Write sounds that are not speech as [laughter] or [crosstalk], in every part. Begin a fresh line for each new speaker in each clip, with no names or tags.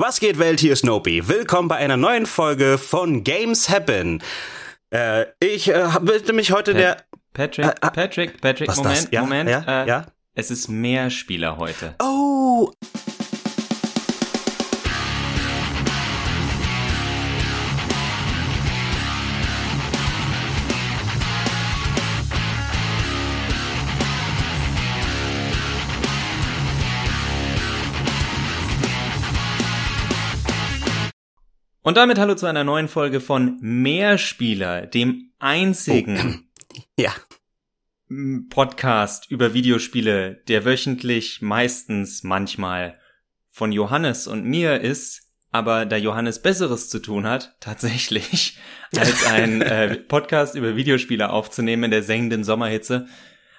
Was geht Welt, hier ist Nobi. Willkommen bei einer neuen Folge von Games Happen. Äh, ich äh, widme mich heute
Pat
der...
Patrick,
Äh, ah,
Patrick, Patrick, Moment?
Ja,
Moment.
ja,
äh,
ja?
Es ist mehr Spieler heute.
Oh!
Und damit hallo zu einer neuen Folge von Mehrspieler, dem einzigen [clears throat]
Ja.
m, Podcast über Videospiele, der wöchentlich, meistens, manchmal von Johannes und mir ist, aber da Johannes Besseres zu tun hat, [laughs] tatsächlich, als ein [laughs] äh, Podcast über Videospiele aufzunehmen in der sengenden Sommerhitze,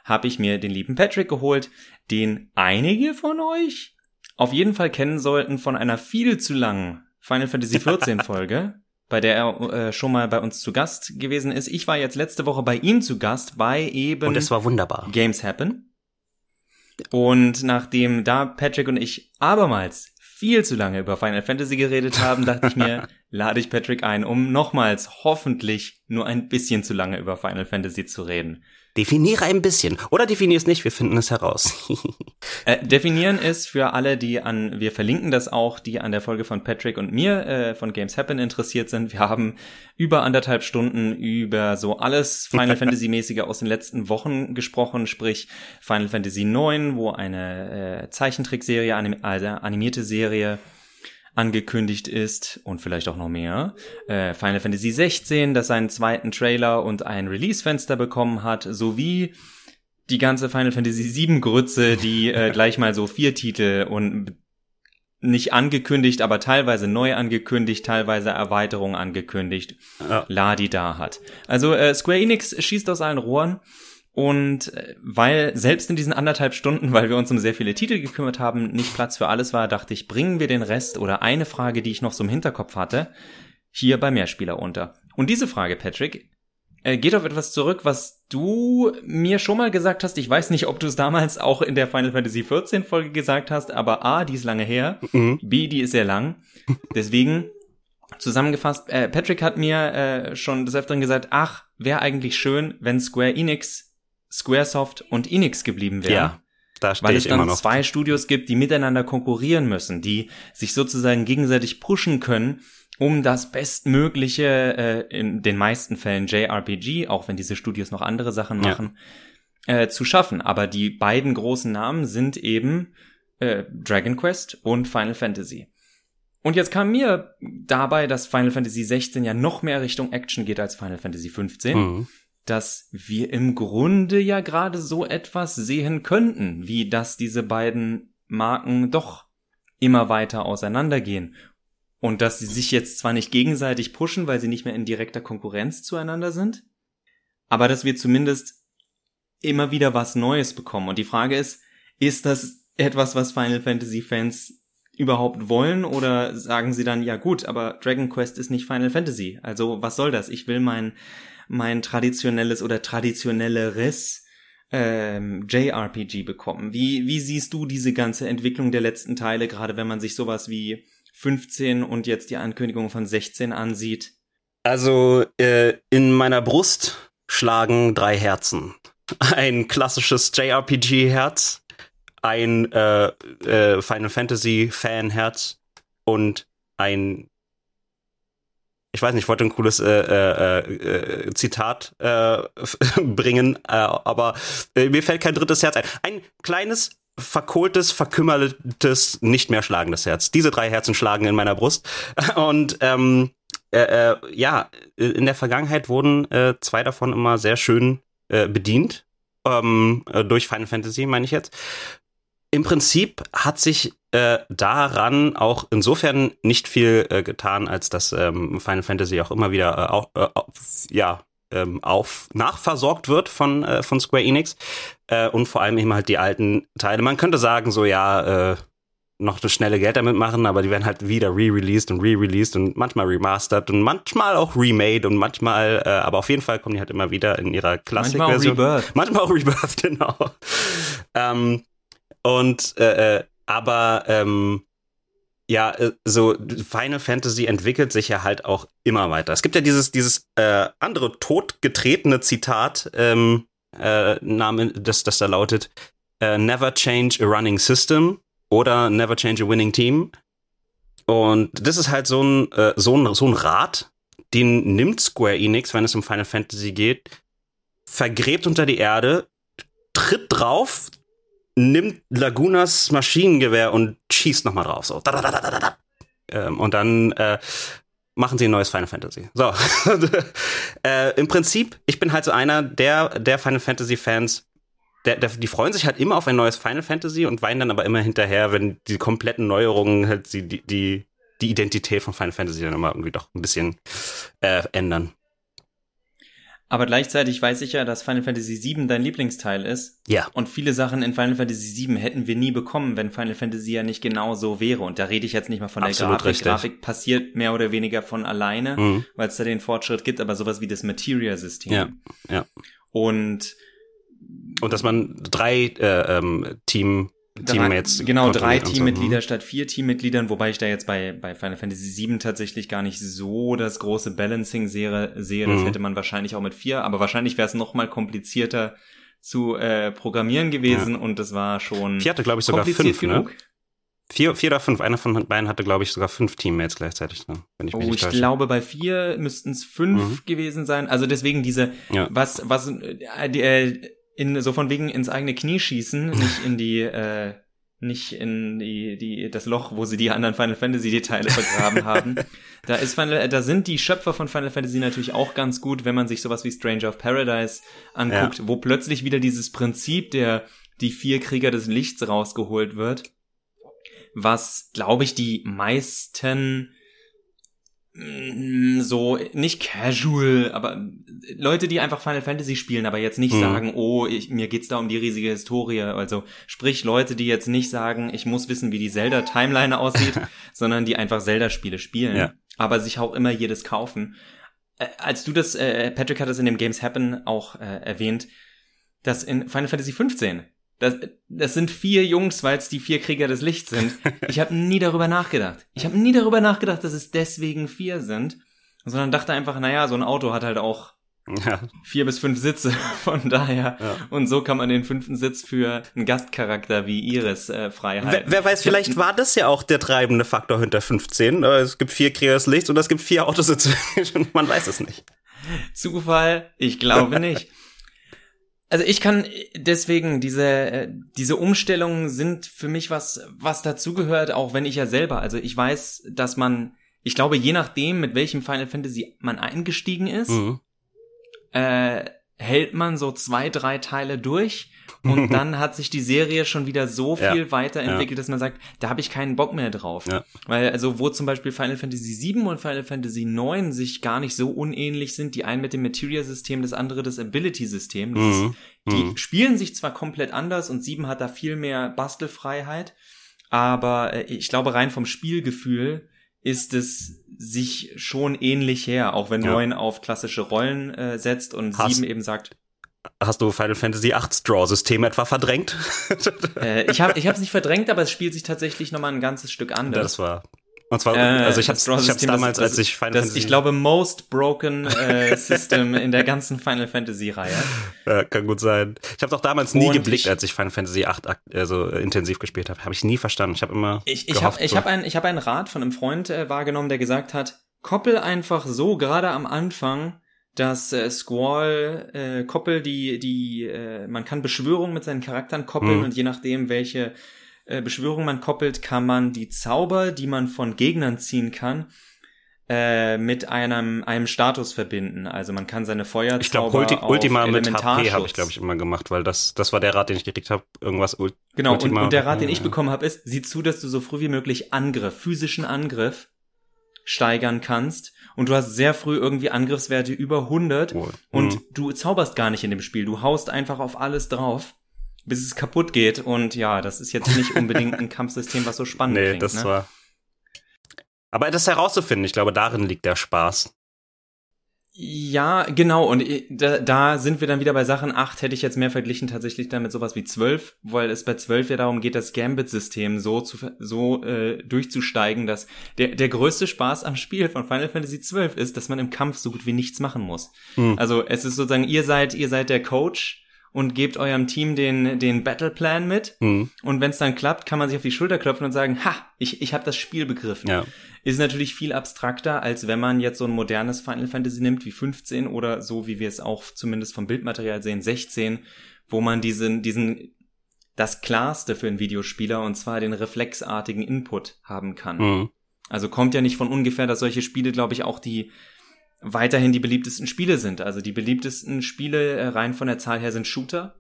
habe ich mir den lieben Patrick geholt, den einige von euch auf jeden Fall kennen sollten von einer viel zu langen Final Fantasy [laughs] XIV Folge, bei der er äh, schon mal bei uns zu Gast gewesen ist. Ich war jetzt letzte Woche bei ihm zu Gast bei eben
Und es war wunderbar.
Games Happen. Und nachdem da Patrick und ich abermals viel zu lange über Final Fantasy geredet haben, dachte ich mir, [laughs] lade ich Patrick ein, um nochmals hoffentlich nur ein bisschen zu lange über Final Fantasy zu reden.
Definiere ein bisschen. Oder definier es nicht, wir finden es heraus. [laughs]
Äh, definieren ist für alle, die an, wir verlinken das auch, die an der Folge von Patrick und mir äh, von Games Happen interessiert sind. Wir haben über anderthalb Stunden über so alles Final [laughs] Fantasy mäßige aus den letzten Wochen gesprochen, sprich Final Fantasy IX, wo eine äh, Zeichentrickserie, anim also animierte Serie angekündigt ist und vielleicht auch noch mehr. Äh, Final Fantasy 16, das seinen zweiten Trailer und ein Release-Fenster bekommen hat, sowie die ganze Final Fantasy 7 Grütze, die äh, [laughs] gleich mal so vier Titel und nicht angekündigt, aber teilweise neu angekündigt, teilweise Erweiterungen angekündigt,
Ja.
Ladi da hat. Also äh, Square Enix schießt aus allen Rohren und äh, weil selbst in diesen anderthalb Stunden, weil wir uns um sehr viele Titel gekümmert haben, nicht Platz für alles war, dachte ich, bringen wir den Rest oder eine Frage, die ich noch so im Hinterkopf hatte, hier bei Mehrspieler unter. Und diese Frage, Patrick, äh, geht auf etwas zurück, was du mir schon mal gesagt hast. Ich weiß nicht, ob du es damals auch in der Final Fantasy 14 Folge gesagt hast, aber A, die ist lange her,
Mhm.
B, die ist sehr lang. Deswegen zusammengefasst, äh, Patrick hat mir äh, schon des Öfteren gesagt, ach, wäre eigentlich schön, wenn Square Enix, Squaresoft und Enix geblieben wären
ja, da
weil
stehe
es
ich immer
dann zwei Studios gibt, die miteinander konkurrieren müssen, die sich sozusagen gegenseitig pushen können, um das bestmögliche, äh, in den meisten Fällen JRPG, auch wenn diese Studios noch andere Sachen
Ja.
machen, äh, zu schaffen. Aber die beiden großen Namen sind eben äh, Dragon Quest und Final Fantasy. Und jetzt kam mir dabei, dass Final Fantasy 16 ja noch mehr Richtung Action geht als Final Fantasy 15
Mhm.
Dass wir im Grunde ja gerade so etwas sehen könnten, wie dass diese beiden Marken doch immer weiter auseinandergehen. Und dass sie sich jetzt zwar nicht gegenseitig pushen, weil sie nicht mehr in direkter Konkurrenz zueinander sind, aber dass wir zumindest immer wieder was Neues bekommen. Und die Frage ist, ist das etwas, was Final Fantasy Fans überhaupt wollen oder sagen sie dann, ja gut, aber Dragon Quest ist nicht Final Fantasy. Also was soll das? Ich will mein mein traditionelles oder traditionelleres ähm, JRPG bekommen. Wie, wie siehst du diese ganze Entwicklung der letzten Teile, gerade wenn man sich sowas wie 15 und jetzt die Ankündigung von 16 ansieht?
Also, äh, in meiner Brust schlagen drei Herzen. [laughs] Ein klassisches JRPG-Herz, ein äh, äh, Final Fantasy-Fan-Herz und ein ich weiß nicht, ich wollte ein cooles äh, äh, äh, Zitat äh, [laughs] bringen, äh, aber äh, mir fällt kein drittes Herz ein. Ein kleines, verkohltes, verkümmertes, nicht mehr schlagendes Herz. Diese drei Herzen schlagen in meiner Brust. [laughs] Und ähm, äh, äh, ja, in der Vergangenheit wurden äh, zwei davon immer sehr schön äh, bedient. Ähm, äh, durch Final Fantasy, meine ich jetzt. Im Prinzip hat sich äh, daran auch insofern nicht viel äh, getan, als dass ähm, Final Fantasy auch immer wieder äh, auch, äh, auf, ja, ähm, auf nachversorgt wird von, äh, von Square Enix. Äh, und vor allem eben halt die alten Teile. Man könnte sagen, so ja, äh, noch das schnelle Geld damit machen, aber die werden halt wieder re-released und re-released und manchmal remastered und manchmal auch remade und manchmal, äh, aber auf jeden Fall kommen die halt immer wieder in ihrer Classic-Version.
Manchmal auch Rebirth.
Manchmal auch Rebirth, [laughs] genau. ähm, und äh, äh, aber ähm, ja, äh, so Final Fantasy entwickelt sich ja halt auch immer weiter. Es gibt ja dieses, dieses äh, andere totgetretene Zitat, ähm, äh, Name, das, das da lautet, äh, Never change a running system oder Never change a winning team. Und das ist halt so ein, äh, so ein, so ein Rat, den nimmt Square Enix, wenn es um Final Fantasy geht, vergräbt unter die Erde, tritt drauf, nimmt Lagunas Maschinengewehr und schießt nochmal drauf. So. Ähm, und dann äh, machen sie ein neues Final Fantasy. So. [laughs] äh, Im Prinzip, ich bin halt so einer der, der Final Fantasy Fans, der, der, die freuen sich halt immer auf ein neues Final Fantasy und weinen dann aber immer hinterher, wenn die kompletten Neuerungen halt die, die, die, die Identität von Final Fantasy dann immer irgendwie doch ein bisschen äh, ändern.
Aber gleichzeitig weiß ich ja, dass Final Fantasy VII dein Lieblingsteil ist.
Ja.
Und viele Sachen in Final Fantasy VII hätten wir nie bekommen, wenn Final Fantasy ja nicht genau so wäre. Und da rede ich jetzt nicht mal von
Absolut
der Grafik.
richtig.
Grafik passiert mehr oder weniger von alleine,
Mhm.
weil es da den Fortschritt gibt, aber sowas wie das Materia-System.
Ja, ja.
Und
Und dass man drei äh, ähm, Team Teammates
Drei, genau, drei
und so.
Teammitglieder
Mhm.
statt vier Teammitgliedern, wobei ich da jetzt bei, bei Final Fantasy VII tatsächlich gar nicht so das große Balancing sehe. sehe. Das
Mhm.
hätte man wahrscheinlich auch mit vier, aber wahrscheinlich wäre es noch mal komplizierter zu äh, programmieren gewesen und das war schon
Vier hatte, glaube ich, sogar fünf, ne?
genug.
Vier, vier oder fünf. Einer von beiden hatte, glaube ich, sogar fünf Teammates gleichzeitig drin, wenn ich mich
Oh,
nicht
ich
täusche.
glaube, bei vier müssten es fünf
Mhm.
gewesen sein. Also deswegen diese,
Ja.
was, was, äh, die, äh, in, so von wegen ins eigene Knie schießen, [laughs] nicht in die, äh, nicht in die, die, das Loch, wo sie die anderen Final Fantasy Details vergraben [laughs] haben. Da ist Final, da sind die Schöpfer von Final Fantasy natürlich auch ganz gut, wenn man sich sowas wie Stranger of Paradise anguckt, wo plötzlich wieder dieses Prinzip der, die vier Krieger des Lichts rausgeholt wird, was, glaube ich, die meisten so nicht casual, aber Leute, die einfach Final Fantasy spielen, aber jetzt nicht
Mhm.
sagen, oh, ich, mir geht's da um die riesige Historie. Also sprich Leute, die jetzt nicht sagen, ich muss wissen, wie die Zelda Timeline aussieht, [laughs] sondern die einfach Zelda-Spiele spielen,
Ja.
aber sich auch immer jedes kaufen. Äh, als du das, äh, Patrick hat es in dem Games Happen auch äh, erwähnt, dass in Final Fantasy 15 das, das sind vier Jungs, weil es die vier Krieger des Lichts sind. [laughs] Ich habe nie darüber nachgedacht. Ich habe nie darüber nachgedacht, dass es deswegen vier sind, sondern dachte einfach, naja, so ein Auto hat halt auch
Ja,
vier bis fünf Sitze. [laughs] Von daher.
Ja.
Und so kann man den fünften Sitz für einen Gastcharakter wie Iris äh, frei
Wer,
halten.
wer weiß, vielleicht war das ja auch der treibende Faktor hinter 15. Äh, Es gibt vier Krieger des Lichts und es gibt vier Autositze. [laughs] Man weiß es nicht.
Zufall? Ich glaube nicht. Also ich kann deswegen diese äh, diese Umstellungen sind für mich was was dazugehört, auch wenn ich ja selber, also ich weiß, dass man, ich glaube, je nachdem mit welchem Final Fantasy man eingestiegen ist,
Mhm.
äh, hält man so zwei drei Teile durch und [laughs] dann hat sich die Serie schon wieder so
Ja.
viel weiterentwickelt, dass man sagt, da habe ich keinen Bock mehr drauf.
Ja.
Weil also wo zum Beispiel Final Fantasy VII und Final Fantasy IX sich gar nicht so unähnlich sind, die einen mit dem Material-System, das andere das Ability-System.
Mhm.
die
Mhm.
spielen sich zwar komplett anders und sieben hat da viel mehr Bastelfreiheit, aber äh, ich glaube rein vom Spielgefühl ist es sich schon ähnlich her, auch wenn
Ja.
neun auf klassische Rollen äh, setzt und
Hast-
sieben eben sagt,
Hast du Final Fantasy 8 Straw-System etwa verdrängt? [laughs]
äh, ich habe ich es nicht verdrängt, aber es spielt sich tatsächlich noch mal ein ganzes Stück anders.
das war. Und zwar,
Äh,
also ich hab's
Straw-System,
damals,
das-
als ich Final
das,
Fantasy.
ich glaube, most broken äh, System in der ganzen Final Fantasy Reihe.
Ja, kann gut sein. Ich habe doch damals nie
Und
geblickt,
ich-
als ich Final Fantasy 8 ak- äh, so intensiv gespielt habe. Habe ich nie verstanden. Ich habe immer
Ich, ich habe ich
so-
hab ein, ich hab einen Rat von einem Freund äh, wahrgenommen, der gesagt hat, koppel einfach so gerade am Anfang, dass äh, Squall äh, koppel die die äh, man kann Beschwörungen mit seinen Charakteren koppeln
Mhm.
und je nachdem welche äh, Beschwörung man koppelt, kann man die Zauber, die man von Gegnern ziehen kann, äh, mit einem einem Status verbinden. Also man kann seine Feuerzauber
ich glaube, Ulti Ultima mit HP habe ich, glaube ich, immer gemacht, weil das, das war der Rat, den ich gekriegt habe. Irgendwas Ul
Genau, und,
Ultima-
und der Rat, den ich
ja.
bekommen habe, ist, sieh zu, dass du so früh wie möglich Angriff, physischen Angriff steigern kannst. Und du hast sehr früh irgendwie Angriffswerte über 100
Wohl.
und
Mhm.
du zauberst gar nicht in dem Spiel. Du haust einfach auf alles drauf, bis es kaputt geht. Und ja, das ist jetzt nicht unbedingt ein [laughs] Kampfsystem, was so spannend
Nee,
klingt.
das
ne?
war. Aber das herauszufinden, ich glaube, darin liegt der Spaß.
Ja, genau. Und da, da sind wir dann wieder bei Sachen 8, hätte ich jetzt mehr verglichen tatsächlich damit sowas wie 12, weil es bei 12 ja darum geht, das Gambit-System so zu so äh, durchzusteigen, dass der, der größte Spaß am Spiel von Final Fantasy 12 ist, dass man im Kampf so gut wie nichts machen muss. Hm. Also es ist sozusagen, ihr seid, ihr seid der Coach und gebt eurem Team den, den Battleplan mit. Mhm. Und wenn es dann klappt, kann man sich auf die Schulter klopfen und sagen, ha, ich, ich habe das Spiel begriffen. Ja. Ist natürlich viel abstrakter, als wenn man jetzt so ein modernes Final Fantasy nimmt wie 15 oder so, wie wir es auch zumindest vom Bildmaterial sehen, 16, wo man diesen, diesen das Klarste für einen Videospieler und zwar den reflexartigen Input haben kann. Mhm. Also kommt ja nicht von ungefähr, dass solche Spiele, glaube ich, auch die weiterhin die beliebtesten Spiele sind. Also die beliebtesten Spiele äh, rein von der Zahl her sind Shooter.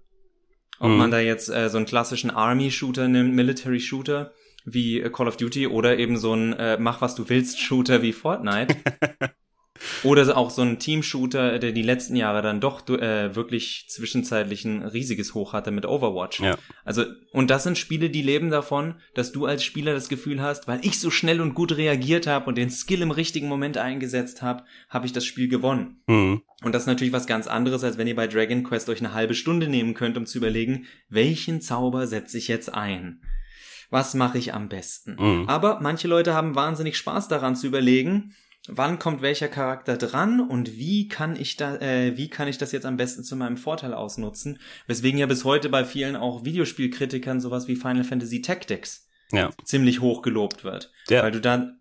Ob mhm. man da jetzt äh, so einen klassischen Army-Shooter nimmt, Military-Shooter wie äh, Call of Duty oder eben so ein äh, Mach was du willst Shooter wie Fortnite. [laughs] Oder auch so ein Team-Shooter, der die letzten Jahre dann doch äh, wirklich zwischenzeitlich ein riesiges Hoch hatte mit Overwatch. Ja. Also, und das sind Spiele, die leben davon, dass du als Spieler das Gefühl hast, weil ich so schnell und gut reagiert habe und den Skill im richtigen Moment eingesetzt habe, habe ich das Spiel gewonnen. Mhm. Und das ist natürlich was ganz anderes, als wenn ihr bei Dragon Quest euch eine halbe Stunde nehmen könnt, um zu überlegen, welchen Zauber setze ich jetzt ein? Was mache ich am besten? Mhm. Aber manche Leute haben wahnsinnig Spaß daran zu überlegen, wann kommt welcher Charakter dran und wie kann ich da, äh, wie kann ich das jetzt am besten zu meinem Vorteil ausnutzen? Weswegen ja bis heute bei vielen auch Videospielkritikern sowas wie Final Fantasy Tactics ja. ziemlich hoch gelobt wird. Ja. Weil du da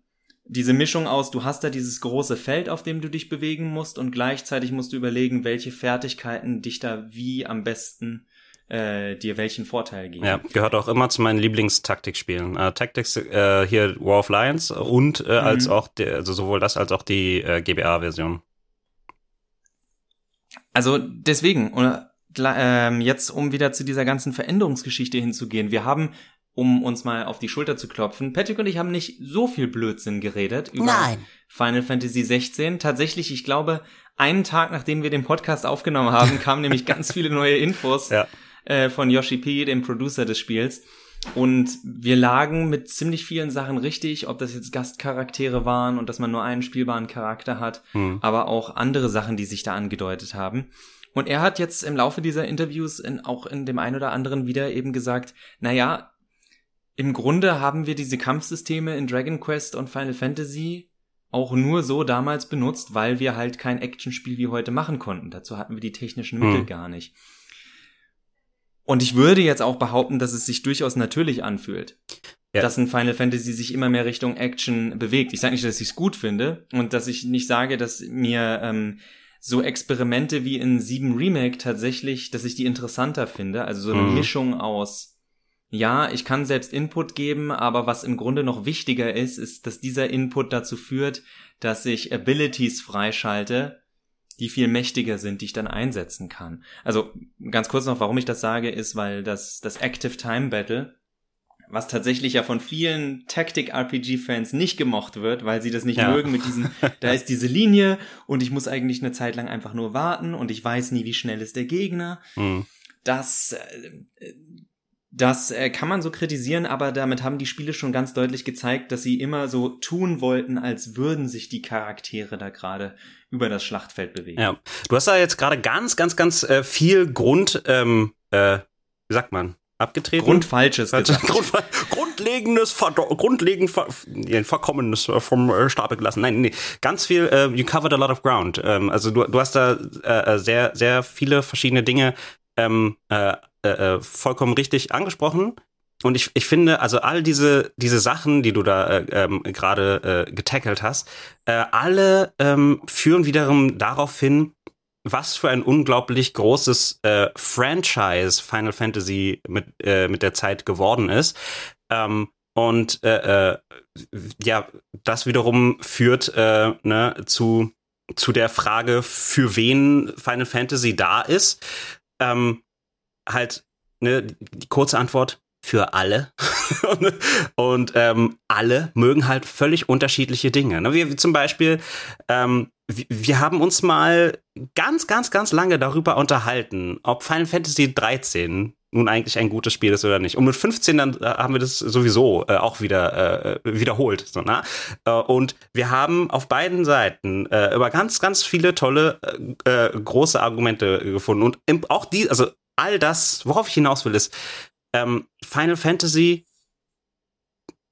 diese Mischung aus, du hast da dieses große Feld, auf dem du dich bewegen musst und gleichzeitig musst du überlegen, welche Fertigkeiten dich da wie am besten äh, dir welchen Vorteil geben.
Ja, gehört auch immer zu meinen Lieblingstaktikspielen. Äh, Tactics äh, hier War of Lions und äh, mhm. als auch die, also sowohl das als auch die äh, GBA-Version.
Also deswegen, oder ähm, jetzt um wieder zu dieser ganzen Veränderungsgeschichte hinzugehen, wir haben um uns mal auf die Schulter zu klopfen. Patrick und ich haben nicht so viel Blödsinn geredet über Nein. Final Fantasy 16. Tatsächlich, ich glaube, einen Tag nachdem wir den Podcast aufgenommen haben, [laughs] kamen nämlich ganz viele neue Infos. Ja äh, von Yoshi P, dem Producer des Spiels. Und wir lagen mit ziemlich vielen Sachen richtig, ob das jetzt Gastcharaktere waren und dass man nur einen spielbaren Charakter hat, hm. aber auch andere Sachen, die sich da angedeutet haben. Und er hat jetzt im Laufe dieser Interviews in, auch in dem einen oder anderen wieder eben gesagt, naja, im Grunde haben wir diese Kampfsysteme in Dragon Quest und Final Fantasy auch nur so damals benutzt, weil wir halt kein Actionspiel wie heute machen konnten. Dazu hatten wir die technischen Mittel hm. gar nicht. Und ich würde jetzt auch behaupten, dass es sich durchaus natürlich anfühlt. Ja. Dass ein Final Fantasy sich immer mehr Richtung Action bewegt. Ich sage nicht, dass ich es gut finde und dass ich nicht sage, dass mir ähm, so Experimente wie in 7 Remake tatsächlich, dass ich die interessanter finde. Also so eine mhm. Mischung aus, ja, ich kann selbst Input geben, aber was im Grunde noch wichtiger ist, ist, dass dieser Input dazu führt, dass ich Abilities freischalte, die viel mächtiger sind, die ich dann einsetzen kann. Also ganz kurz noch, warum ich das sage, ist, weil das, das Active Time Battle, was tatsächlich ja von vielen Tactic-RPG-Fans nicht gemocht wird, weil sie das nicht ja. mögen mit diesen, [laughs] da ist diese Linie und ich muss eigentlich eine Zeit lang einfach nur warten und ich weiß nie, wie schnell ist der Gegner. Mhm. Das, äh, das äh, kann man so kritisieren, aber damit haben die Spiele schon ganz deutlich gezeigt, dass sie immer so tun wollten, als würden sich die Charaktere da gerade über das Schlachtfeld bewegen.
Ja, du hast da jetzt gerade ganz, ganz, ganz äh, viel Grund, ähm, äh, wie sagt man, abgetreten?
Grundfalsches
gesagt. [laughs] Grund, grundlegendes, grundlegend ver, verkommenes äh, vom äh, Stapel gelassen. Nein, nee, ganz viel. Äh, you covered a lot of ground. Ähm, also du, du hast da äh, sehr, sehr viele verschiedene Dinge ähm, äh, äh, äh, vollkommen richtig angesprochen. Und ich, ich finde, also all diese, diese Sachen, die du da äh, ähm, gerade äh, getackelt hast, äh, alle ähm, führen wiederum darauf hin, was für ein unglaublich großes äh, Franchise Final Fantasy mit, äh, mit der Zeit geworden ist. Ähm, und äh, äh, ja, das wiederum führt äh, ne, zu, zu der Frage, für wen Final Fantasy da ist. Ähm, halt, ne, die kurze Antwort, für alle. [laughs] und ähm, alle mögen halt völlig unterschiedliche Dinge. Ne? Wir zum Beispiel, ähm, wir haben uns mal ganz, ganz, ganz lange darüber unterhalten, ob Final Fantasy 13 nun eigentlich ein gutes Spiel ist oder nicht. Und mit 15 dann äh, haben wir das sowieso äh, auch wieder äh, wiederholt. So, na? Äh, und wir haben auf beiden Seiten äh, über ganz, ganz viele tolle äh, äh große Argumente gefunden. Und im, auch die, also all das, worauf ich hinaus will, ist, ähm, Final Fantasy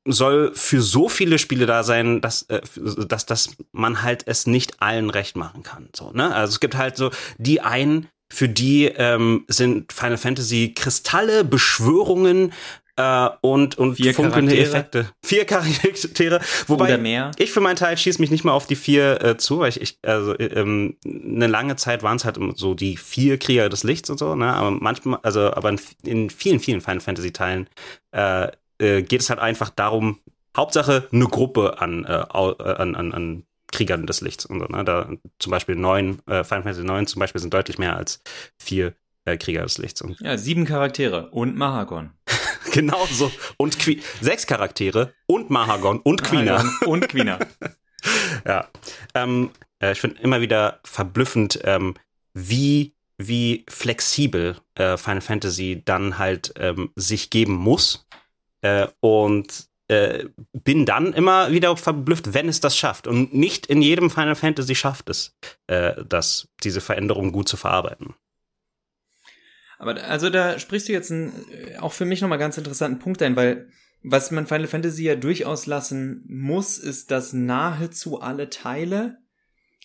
soll für so viele Spiele da sein, dass, äh, dass, dass man halt es nicht allen recht machen kann. So, ne? Also es gibt halt so die einen, für die ähm, sind Final Fantasy Kristalle, Beschwörungen äh, und, und
vier funkelnde Effekte.
Vier Charaktere. Wobei ich für meinen Teil schieße mich nicht mal auf die vier äh, zu, weil ich, ich also ähm, eine lange Zeit waren es halt so die vier Krieger des Lichts und so, ne? Aber manchmal, also aber in, in vielen, vielen Final Fantasy Teilen äh, äh, geht es halt einfach darum, Hauptsache eine Gruppe an, äh, an, an, an Kriegern des Lichts und so. Ne? Da zum Beispiel neun, äh, Final Fantasy 9 zum Beispiel sind deutlich mehr als vier äh, Krieger des Lichts. Und
ja, sieben Charaktere und Mahagon. [laughs]
genau so. Und Que sechs Charaktere und Mahagon und Quina.
und Quina. [laughs]
ja. Ähm, äh, ich finde immer wieder verblüffend, ähm, wie wie flexibel äh, Final Fantasy dann halt ähm, sich geben muss. Äh, und äh, bin dann immer wieder verblüfft, wenn es das schafft. Und nicht in jedem Final Fantasy schafft es, äh, das, diese Veränderung gut zu verarbeiten.
Aber also da sprichst du jetzt einen, äh, auch für mich nochmal ganz interessanten Punkt ein, weil was man Final Fantasy ja durchaus lassen muss, ist, dass nahezu alle Teile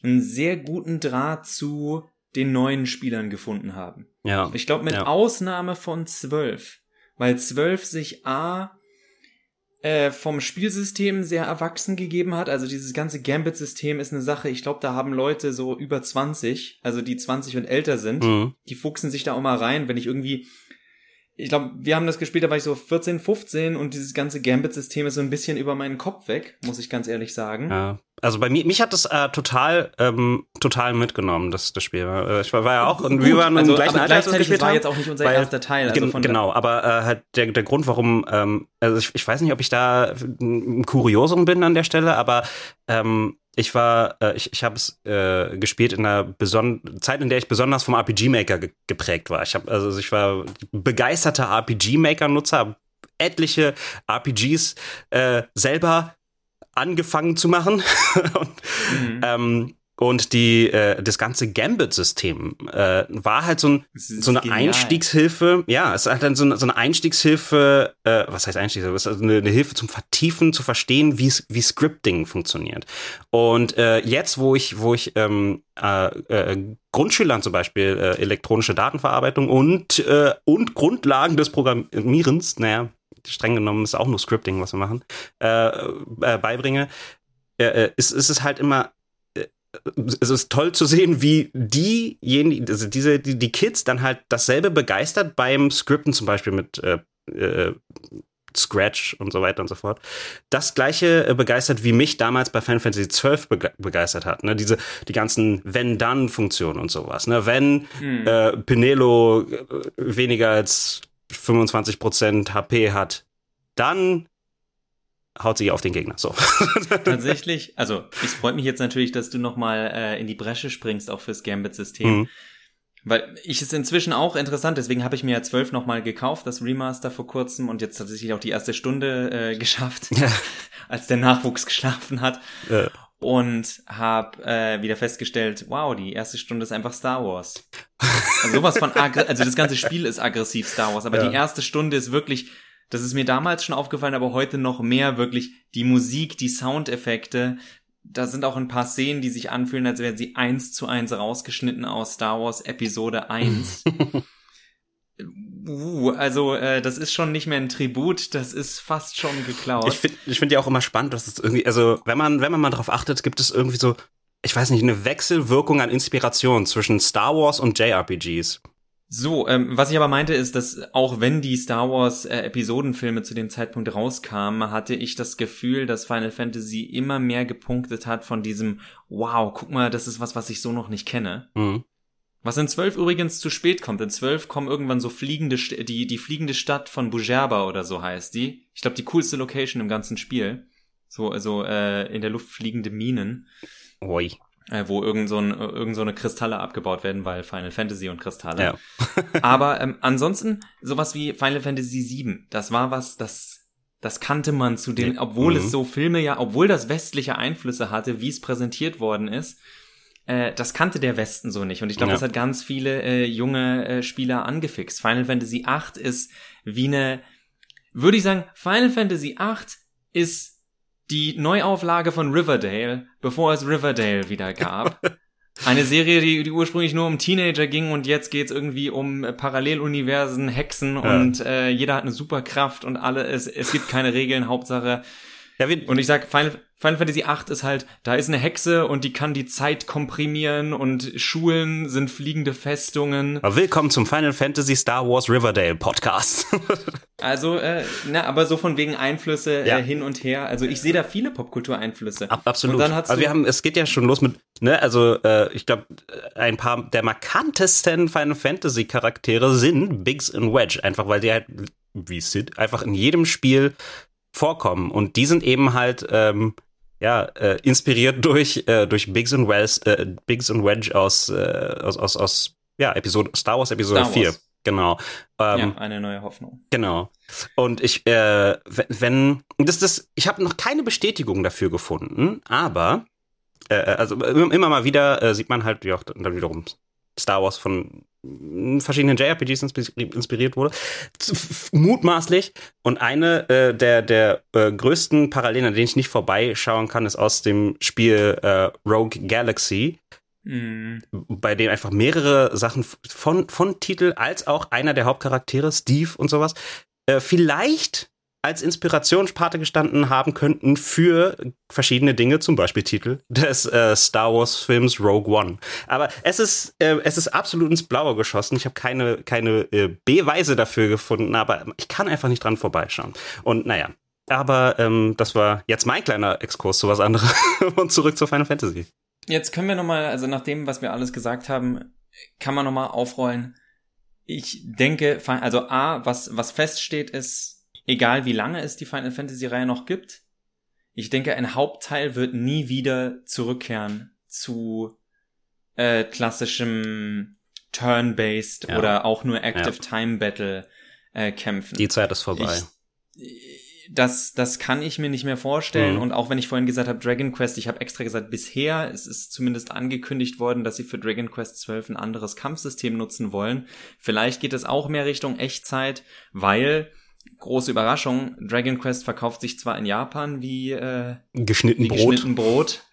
einen sehr guten Draht zu den neuen Spielern gefunden haben.
Ja.
Ich glaube, mit
ja.
Ausnahme von zwölf, weil zwölf sich A äh, vom Spielsystem sehr erwachsen gegeben hat. Also dieses ganze Gambit-System ist eine Sache, ich glaube, da haben Leute so über 20, also die 20 und älter sind, mhm. die fuchsen sich da auch mal rein, wenn ich irgendwie ich glaube, wir haben das gespielt, da war ich so 14, 15 und dieses ganze Gambit-System ist so ein bisschen über meinen Kopf weg, muss ich ganz ehrlich sagen.
Ja. Also bei mir, mich hat das äh, total, ähm, total mitgenommen, das, das Spiel. Äh, ich war, war ja auch, und wir waren
also, im gleichen Alter, gleichzeitig gespielt war haben, jetzt auch nicht unser weil, erster Teil.
Also gen genau, aber äh, halt der, der Grund, warum, ähm, also ich, ich weiß nicht, ob ich da ein Kuriosum bin an der Stelle, aber ähm, ich war, äh, ich, ich habe es äh, gespielt in einer besonderen Zeit, in der ich besonders vom RPG Maker ge geprägt war. Ich habe also ich war begeisterter RPG Maker Nutzer, habe etliche RPGs äh, selber angefangen zu machen [laughs] und, mhm. ähm, und die, äh, das ganze Gambit-System äh, war halt so, ein, so eine genial. Einstiegshilfe. Ja, es ist halt dann so eine, so eine Einstiegshilfe, äh, was heißt Einstiegshilfe? Es ist also eine, eine Hilfe zum Vertiefen, zu verstehen, wie, wie Scripting funktioniert. Und äh, jetzt, wo ich, wo ich ähm, äh, äh, Grundschülern zum Beispiel äh, elektronische Datenverarbeitung und, äh, und Grundlagen des Programmierens, naja, streng genommen ist auch nur Scripting, was wir machen, äh, äh, beibringe, äh, äh ist, ist es halt immer es ist toll zu sehen, wie diejenigen, also diese, die, die Kids dann halt dasselbe begeistert beim Scripten zum Beispiel mit äh, äh, Scratch und so weiter und so fort. Das gleiche äh, begeistert, wie mich damals bei Final Fantasy XII bege begeistert hat. Ne? Diese, die ganzen Wenn-Dann-Funktionen und sowas. Ne? Wenn hm. äh, Penelo äh, weniger als 25% HP hat, dann haut sich auf den Gegner. So. [laughs]
Tatsächlich, also es freut mich jetzt natürlich, dass du nochmal äh, in die Bresche springst, auch fürs Gambit-System. Mhm. Weil ich es inzwischen auch interessant, deswegen habe ich mir ja 12 nochmal gekauft, das Remaster vor kurzem und jetzt tatsächlich auch die erste Stunde äh, [laughs] geschafft, ja. als der Nachwuchs geschlafen hat. Ja. Und habe äh, wieder festgestellt, wow, die erste Stunde ist einfach Star Wars. [laughs] Also sowas von, also das ganze Spiel ist aggressiv Star Wars, aber ja. die erste Stunde ist wirklich das ist mir damals schon aufgefallen, aber heute noch mehr wirklich die Musik, die Soundeffekte. Da sind auch ein paar Szenen, die sich anfühlen, als wären sie eins zu eins rausgeschnitten aus Star Wars Episode 1. [laughs] Uh, also äh, das ist schon nicht mehr ein Tribut, das ist fast schon geklaut.
Ich finde ich find ja auch immer spannend, dass es irgendwie, also wenn man, wenn man mal drauf achtet, gibt es irgendwie so, ich weiß nicht, eine Wechselwirkung an Inspiration zwischen Star Wars und JRPGs.
So, ähm, was ich aber meinte, ist, dass auch wenn die Star Wars äh, Episodenfilme zu dem Zeitpunkt rauskamen, hatte ich das Gefühl, dass Final Fantasy immer mehr gepunktet hat von diesem Wow, guck mal, das ist was, was ich so noch nicht kenne. Mhm. Was in zwölf übrigens zu spät kommt. In zwölf kommen irgendwann so fliegende, die, die fliegende Stadt von Bujerba oder so heißt die. Ich glaube, die coolste Location im ganzen Spiel. So, also äh, in der Luft fliegende Minen.
Oi.
Äh, wo irgend so, ein, irgend so eine Kristalle abgebaut werden, weil Final Fantasy und Kristalle.
Ja. [laughs]
Aber ähm, ansonsten sowas wie Final Fantasy VII, das war was, das das kannte man zu den, obwohl
Mhm.
es so Filme ja, obwohl das westliche Einflüsse hatte, wie es präsentiert worden ist, äh, das kannte der Westen so nicht. Und ich glaube,
Ja.
das hat ganz viele äh, junge äh, Spieler angefixt. Final Fantasy VIII ist wie eine, würde ich sagen, Final Fantasy VIII ist die Neuauflage von Riverdale, bevor es Riverdale wieder gab. [laughs] Eine Serie, die, die ursprünglich nur um Teenager ging und jetzt geht's irgendwie um äh, Paralleluniversen, Hexen
Ja.
und äh, jeder hat eine Superkraft und alle, es, es gibt keine Regeln, Hauptsache.
Ja, wir,
Und ich sag, Final, Final Fantasy VIII ist halt, da ist eine Hexe und die kann die Zeit komprimieren und Schulen sind fliegende Festungen.
willkommen zum Final Fantasy Star Wars Riverdale Podcast. [laughs]
Also, äh, na, aber so von wegen Einflüsse
Ja.
äh, hin und her. Also ich sehe da viele Popkultureinflüsse.
Ab, absolut.
Und dann hast
also wir haben, es geht ja schon los mit, ne, also äh, ich glaube, ein paar der markantesten Final Fantasy Charaktere sind Biggs und Wedge, einfach weil die halt, wie Sid, einfach in jedem Spiel vorkommen. Und die sind eben halt, ähm, ja, äh, inspiriert durch, äh, durch Biggs und Wells, äh, Biggs und Wedge aus, äh, aus, aus, aus, ja, Episode, Star Wars Episode
Star Wars.
4. Genau. Ähm,
ja, eine neue Hoffnung.
Genau. Und ich, äh, wenn- wenn, das, das, ich habe noch keine Bestätigung dafür gefunden, aber, äh, also immer mal wieder äh, sieht man halt, auch dann wiederum Star Wars von verschiedenen JRPGs inspi- inspiriert wurde, mutmaßlich. Und eine äh, der, der äh, größten Parallelen, an denen ich nicht vorbeischauen kann, ist aus dem Spiel äh, Rogue Galaxy,
Mm,
bei dem einfach mehrere Sachen von, von Titel als auch einer der Hauptcharaktere, Steve und sowas, äh, vielleicht als Inspirationspate gestanden haben könnten für verschiedene Dinge, zum Beispiel Titel des äh, Star Wars Films Rogue One. Aber es ist, äh, es ist absolut ins Blaue geschossen. Ich habe keine, keine äh, Beweise dafür gefunden, aber ich kann einfach nicht dran vorbeischauen. Und naja. Aber ähm, das war jetzt mein kleiner Exkurs zu was anderem [laughs] und zurück zu Final Fantasy.
Jetzt können wir nochmal, also nach dem, was wir alles gesagt haben, kann man nochmal aufrollen. Ich denke, also A, was, was feststeht, ist, egal wie lange es die Final Fantasy Reihe noch gibt, ich denke, ein Hauptteil wird nie wieder zurückkehren zu äh, klassischem Turn-based
Ja.
oder auch nur Active Time Battle äh, kämpfen.
Die Zeit ist vorbei.
Ich, das, das kann ich mir nicht mehr vorstellen.
Mhm.
Und auch wenn ich vorhin gesagt habe, Dragon Quest, ich habe extra gesagt, bisher, es ist zumindest angekündigt worden, dass sie für Dragon Quest 12 ein anderes Kampfsystem nutzen wollen. Vielleicht geht es auch mehr Richtung Echtzeit, weil, große Überraschung, Dragon Quest verkauft sich zwar in Japan wie, äh,
Geschnitten
wie
Brot.
geschnitten Brot,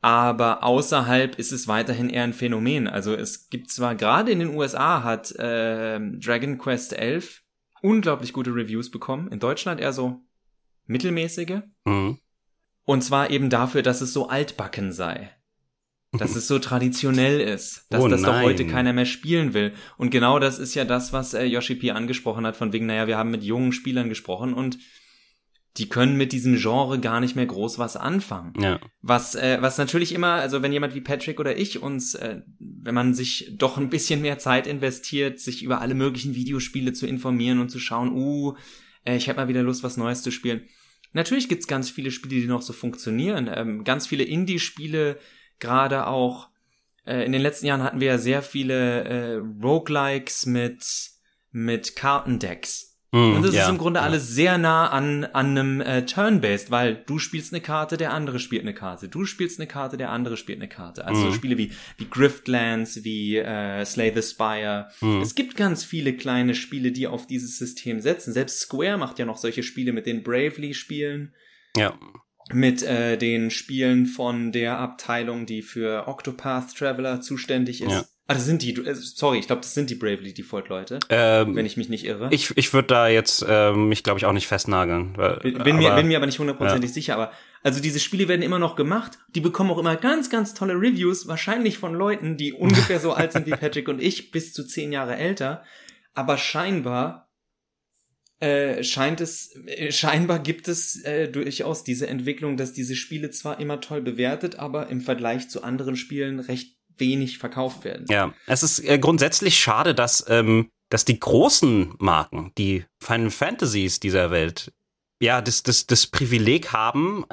aber außerhalb ist es weiterhin eher ein Phänomen. Also es gibt zwar gerade in den USA hat äh, Dragon Quest 11 unglaublich gute Reviews bekommen, in Deutschland eher so mittelmäßige.
Mhm.
Und zwar eben dafür, dass es so altbacken sei. Dass es so traditionell ist. Dass
Oh
das doch
nein.
heute keiner mehr spielen will. Und genau das ist ja das, was äh, Yoshi P. angesprochen hat, von wegen, naja, wir haben mit jungen Spielern gesprochen und die können mit diesem Genre gar nicht mehr groß was anfangen.
Ja.
Was, äh, was natürlich immer, also wenn jemand wie Patrick oder ich uns, äh, wenn man sich doch ein bisschen mehr Zeit investiert, sich über alle möglichen Videospiele zu informieren und zu schauen, uh, äh, ich habe mal wieder Lust, was Neues zu spielen. Natürlich gibt's ganz viele Spiele, die noch so funktionieren. Ähm, ganz viele Indie-Spiele, gerade auch äh, in den letzten Jahren hatten wir ja sehr viele äh, Roguelikes mit, mit Kartendecks.
Mhm,
Und das
ja,
ist im Grunde
ja.
alles sehr nah an, an einem äh, Turn-Based, weil du spielst eine Karte, der andere spielt eine Karte. Du spielst eine Karte, der andere spielt eine Karte. Also so
Mhm.
Spiele wie, wie Griftlands, wie äh, Slay the Spire.
Mhm.
Es gibt ganz viele kleine Spiele, die auf dieses System setzen. Selbst Square macht ja noch solche Spiele mit den Bravely Spielen,
Ja.
Mit äh, den Spielen von der Abteilung, die für Octopath Traveler zuständig ist.
Ja.
Ah, das sind die, äh, sorry, ich glaube, das sind die Bravely Default Leute,
Ähm,
wenn ich mich nicht irre.
ich ich würde da jetzt ähm, mich, glaube ich, auch nicht festnageln. Weil,
Bin, bin, mir,
aber-
bin mir aber nicht hundertprozentig sicher, aber also diese Spiele werden immer noch gemacht, die bekommen auch immer ganz, ganz tolle Reviews, wahrscheinlich von Leuten, die ungefähr so alt sind wie [laughs] Patrick und ich, bis zu zehn Jahre älter, aber scheinbar äh, scheint es, äh, scheinbar gibt es äh, durchaus diese Entwicklung, dass diese Spiele zwar immer toll bewertet, aber im Vergleich zu anderen Spielen recht wenig verkauft werden.
Ja, es ist äh, grundsätzlich schade, dass, ähm, dass die großen Marken, die Final Fantasies dieser Welt, ja, das, das, das Privileg haben,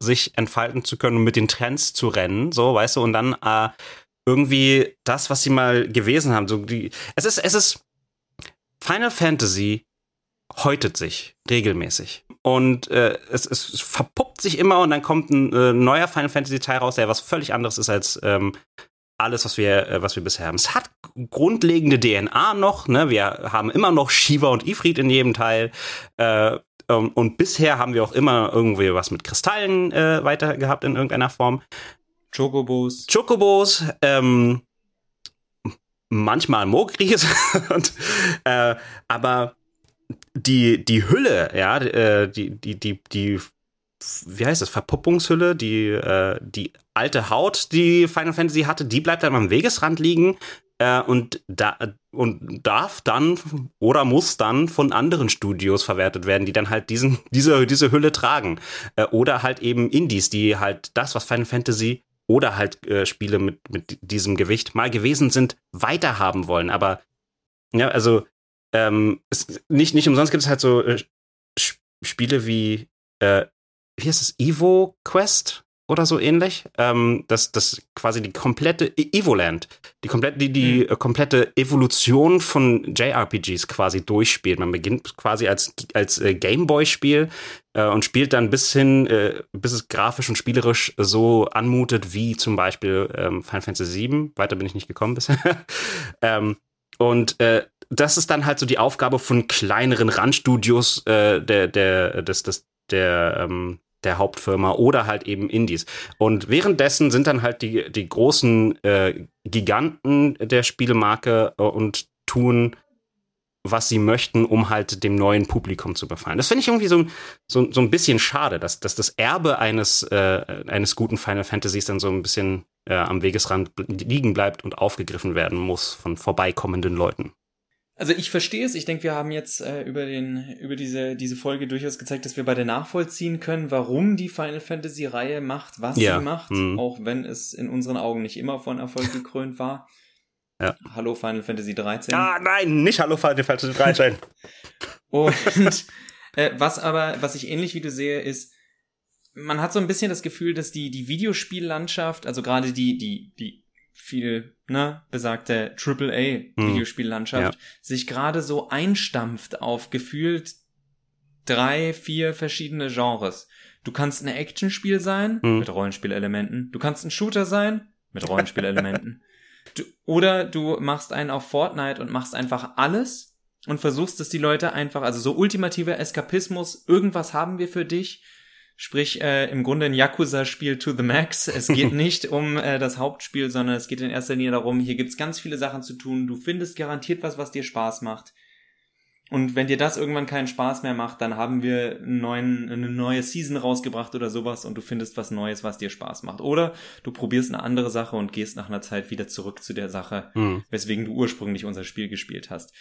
sich entfalten zu können und mit den Trends zu rennen, so, weißt du, und dann irgendwie das, was sie mal gewesen haben, so die, es ist, es ist, Final Fantasy häutet sich regelmäßig. Und äh, es, es verpuppt sich immer und dann kommt ein äh, neuer Final Fantasy Teil raus, der was völlig anderes ist als ähm, alles, was wir, äh, was wir bisher haben. Es hat grundlegende DNA noch, ne? Wir haben immer noch Shiva und Ifrit in jedem Teil. Äh, ähm, und bisher haben wir auch immer irgendwie was mit Kristallen äh, weiter gehabt in irgendeiner Form.
Chocobos.
Chocobos, ähm, manchmal Mogris, [laughs] und, äh, aber die, die Hülle, ja, äh, die, die, die, die, wie heißt das, Verpuppungshülle, die, äh, die alte Haut, die Final Fantasy hatte, die bleibt dann am Wegesrand liegen äh, und, da, und darf dann oder muss dann von anderen Studios verwertet werden, die dann halt diesen, diese, diese Hülle tragen. Oder halt eben Indies, die halt das, was Final Fantasy oder halt Spiele mit, mit diesem Gewicht mal gewesen sind, weiterhaben wollen. Aber ja, also ähm, es, nicht, nicht umsonst gibt es halt so äh, Spiele wie, äh, wie heißt es, Evo Quest oder so ähnlich. Ähm, das, das quasi die komplette e-, Evoland, die komplette, die, die mhm. komplette Evolution von JRPGs quasi durchspielt. Man beginnt quasi als, als äh, Gameboy-Spiel äh, und spielt dann bis hin, äh, bis es grafisch und spielerisch so anmutet wie zum Beispiel ähm, Final Fantasy VII. Weiter bin ich nicht gekommen bisher. [laughs] ähm, und äh, das ist dann halt so die Aufgabe von kleineren Randstudios äh, der, der, des, des, der, ähm, der Hauptfirma oder halt eben Indies. Und währenddessen sind dann halt die, die großen äh, Giganten der Spielemarke äh, und tun, was sie möchten, um halt dem neuen Publikum zu befallen. Das finde ich irgendwie so, so, so ein bisschen schade, dass, dass das Erbe eines, äh, eines guten Final Fantasies dann so ein bisschen äh, am Wegesrand liegen bleibt und aufgegriffen werden muss von vorbeikommenden Leuten.
Also ich verstehe es. Ich denke, wir haben jetzt äh, über den über diese diese Folge durchaus gezeigt, dass wir beide nachvollziehen können, warum die Final Fantasy Reihe macht, was ja. sie macht, mhm. auch wenn es in unseren Augen nicht immer von Erfolg gekrönt war. [laughs] Ja. Hallo Final Fantasy 13.
Ah, nein, nicht Hallo Final Fantasy 13. [laughs]
Und äh, was aber, was ich ähnlich wie du sehe, ist, man hat so ein bisschen das Gefühl, dass die, die Videospiellandschaft, also gerade die, die, die viel, ne, besagte AAA-Videospiellandschaft, hm. ja. sich gerade so einstampft auf gefühlt drei, vier verschiedene Genres. Du kannst ein Actionspiel sein, hm. mit Rollenspielelementen. Du kannst ein Shooter sein, mit Rollenspielelementen. [laughs] du, oder du machst einen auf Fortnite und machst einfach alles und versuchst, dass die Leute einfach, also so ultimativer Eskapismus, irgendwas haben wir für dich, Sprich, äh, im Grunde ein Yakuza-Spiel to the max. Es geht [laughs] nicht um äh, das Hauptspiel, sondern es geht in erster Linie darum, hier gibt's ganz viele Sachen zu tun. Du findest garantiert was, was dir Spaß macht. Und wenn dir das irgendwann keinen Spaß mehr macht, dann haben wir einen neuen, eine neue Season rausgebracht oder sowas und du findest was Neues, was dir Spaß macht. Oder du probierst eine andere Sache und gehst nach einer Zeit wieder zurück zu der Sache, mhm. weswegen du ursprünglich unser Spiel gespielt hast.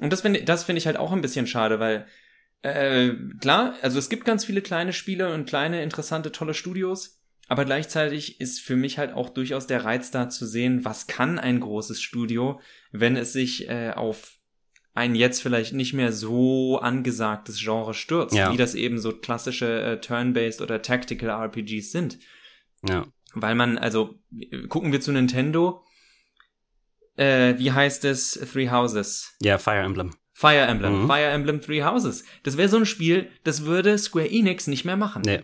Und das finde das finde ich halt auch ein bisschen schade, weil äh, klar, also es gibt ganz viele kleine Spiele und kleine, interessante, tolle Studios, aber gleichzeitig ist für mich halt auch durchaus der Reiz da zu sehen, was kann ein großes Studio, wenn es sich äh, auf ein jetzt vielleicht nicht mehr so angesagtes Genre stürzt, ja. wie das eben so klassische äh, Turn-based oder Tactical RPGs sind. Ja. Weil man, also, gucken wir zu Nintendo, äh, wie heißt es? Three Houses.
Ja, Fire Emblem.
Fire Emblem, mhm. Fire Emblem Three Houses. Das wäre so ein Spiel, das würde Square Enix nicht mehr machen.
Nee.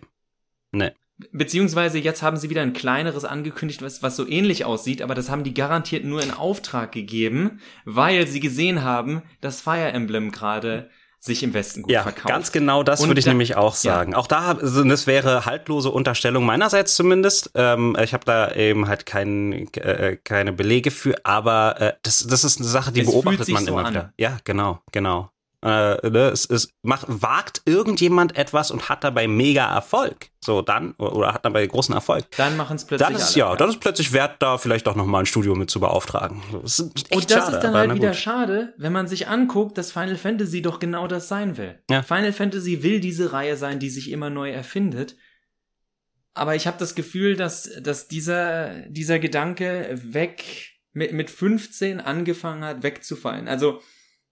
Nee.
Beziehungsweise jetzt haben sie wieder ein kleineres angekündigt, was, was so ähnlich aussieht, aber das haben die garantiert nur in Auftrag gegeben, weil sie gesehen haben, dass Fire Emblem gerade sich im Westen gut
ja,
verkauft.
Ganz genau das würde ich da, nämlich auch sagen. Ja. Auch da, also das wäre haltlose Unterstellung meinerseits zumindest. Ähm, ich habe da eben halt kein, äh, keine Belege für, aber äh, das, das ist eine Sache, die es beobachtet man so immer an. wieder. Ja, genau, genau. Äh, ne, es, es macht, wagt irgendjemand etwas und hat dabei mega Erfolg. So, dann, oder hat dabei großen Erfolg.
Dann machen es plötzlich.
Dann ist, alle, ja, dann ist plötzlich wert, da vielleicht doch nochmal ein Studio mit zu beauftragen. Das
ist und das schade, ist dann halt wieder schade, wenn man sich anguckt, dass Final Fantasy doch genau das sein will. Ja. Final Fantasy will diese Reihe sein, die sich immer neu erfindet. Aber ich habe das Gefühl, dass, dass dieser, dieser Gedanke weg mit, mit 15 angefangen hat, wegzufallen. Also,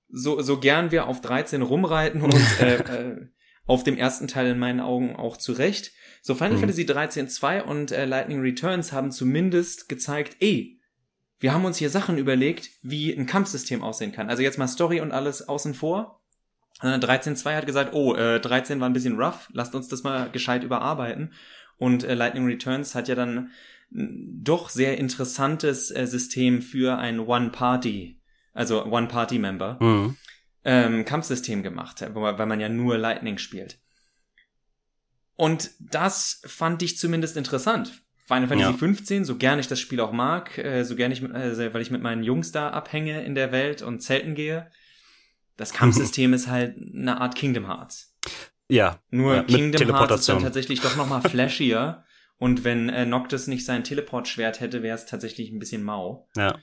so, so gern wir auf 13 rumreiten und [laughs] äh, äh, auf dem ersten Teil in meinen Augen auch zurecht. So Final mhm. Fantasy 13 2 und äh, Lightning Returns haben zumindest gezeigt, ey, wir haben uns hier Sachen überlegt, wie ein Kampfsystem aussehen kann. Also jetzt mal Story und alles außen vor. 13.2 äh, hat gesagt, oh, äh, 13 war ein bisschen rough, lasst uns das mal gescheit überarbeiten. Und äh, Lightning Returns hat ja dann doch sehr interessantes äh, System für ein One-Party, also One-Party-Member, mhm. ähm, Kampfsystem gemacht, weil man ja nur Lightning spielt. Und das fand ich zumindest interessant. Final Fantasy ja. 15, so gern ich das Spiel auch mag, äh, so gern ich, äh, weil ich mit meinen Jungs da abhänge in der Welt und Zelten gehe, das Kampfsystem [laughs] ist halt eine Art Kingdom Hearts.
Ja.
Nur ja, Kingdom Hearts ist dann tatsächlich doch nochmal [laughs] flashier. und wenn äh, Noctis nicht sein Teleportschwert hätte, wäre es tatsächlich ein bisschen mau.
Ja.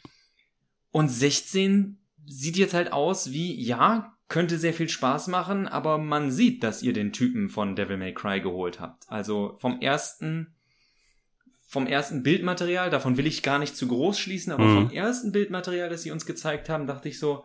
Und 16 sieht jetzt halt aus wie, ja, könnte sehr viel Spaß machen, aber man sieht, dass ihr den Typen von Devil May Cry geholt habt. Also vom ersten, vom ersten Bildmaterial, davon will ich gar nicht zu groß schließen, aber mhm. vom ersten Bildmaterial, das sie uns gezeigt haben, dachte ich so,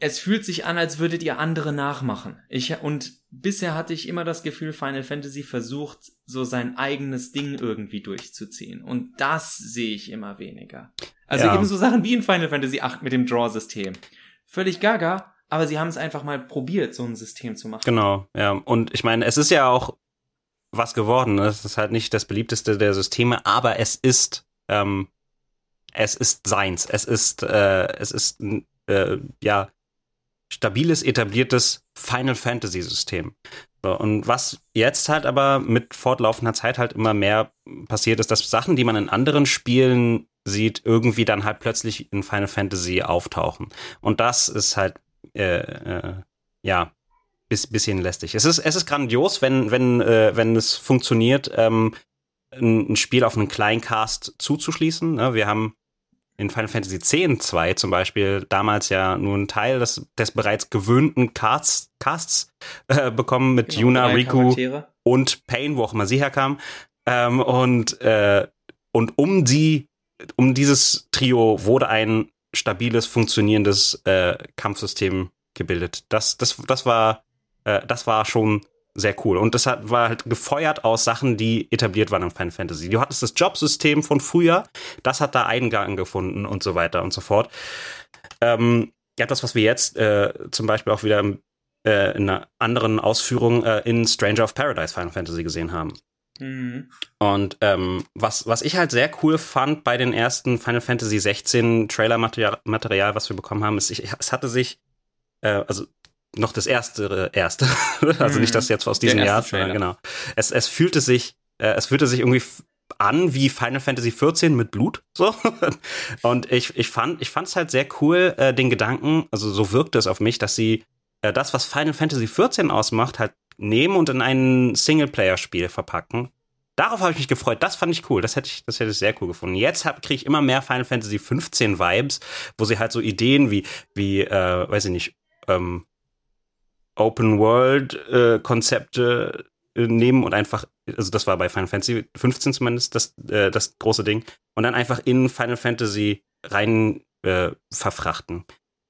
es fühlt sich an, als würdet ihr andere nachmachen. Ich, und bisher hatte ich immer das Gefühl, Final Fantasy versucht, so sein eigenes Ding irgendwie durchzuziehen. Und das sehe ich immer weniger. Also ja. eben so Sachen wie in Final Fantasy 8 mit dem Draw-System. Völlig gaga, aber sie haben es einfach mal probiert, so ein System zu machen.
Genau, ja. Und ich meine, es ist ja auch was geworden. Ne? Es ist halt nicht das beliebteste der Systeme, aber es ist, ähm, es ist seins. Es ist, äh, es ist, äh, ja, stabiles, etabliertes Final Fantasy System. Und was jetzt halt aber mit fortlaufender Zeit halt immer mehr passiert ist, dass Sachen, die man in anderen Spielen sieht, irgendwie dann halt plötzlich in Final Fantasy auftauchen. Und das ist halt, äh, äh, ja, bis, bisschen lästig. Es ist, es ist grandios, wenn, wenn, äh, wenn es funktioniert, ähm, ein, ein Spiel auf einen Kleincast zuzuschließen. Ne? Wir haben in Final Fantasy X 2 zum Beispiel damals ja nur einen Teil des, des bereits gewöhnten Casts, Casts äh, bekommen mit genau, Yuna, Riku und Pain, wo auch immer sie herkam. Ähm, und, äh, und um die, um dieses Trio wurde ein stabiles, funktionierendes äh, Kampfsystem gebildet. Das, das, das war, äh, das war schon sehr cool. Und das hat, war halt gefeuert aus Sachen, die etabliert waren in Final Fantasy. Du hattest das Jobsystem von früher, das hat da Eingang gefunden und so weiter und so fort. Ähm, ja, das, was wir jetzt äh, zum Beispiel auch wieder äh, in einer anderen Ausführung äh, in Stranger of Paradise Final Fantasy gesehen haben. Mhm. Und ähm, was, was ich halt sehr cool fand bei den ersten Final Fantasy 16 Trailer-Material, Material, was wir bekommen haben, ist, ich, es hatte sich, äh, also noch das erste, erste. [laughs] also mhm. nicht das jetzt aus diesem Jahr, sondern genau. Es, es fühlte sich, äh, es fühlte sich irgendwie an wie Final Fantasy 14 mit Blut, so. [laughs] Und ich, ich fand, ich fand es halt sehr cool, äh, den Gedanken, also so wirkte es auf mich, dass sie äh, das, was Final Fantasy 14 ausmacht, halt nehmen und in ein Singleplayer-Spiel verpacken. Darauf habe ich mich gefreut. Das fand ich cool. Das hätte ich, das hätte ich sehr cool gefunden. Jetzt kriege ich immer mehr Final Fantasy 15 Vibes, wo sie halt so Ideen wie, wie, äh, weiß ich nicht, ähm, Open-World-Konzepte äh, nehmen und einfach, also das war bei Final Fantasy 15 zumindest das, äh, das große Ding, und dann einfach in Final Fantasy rein äh, verfrachten.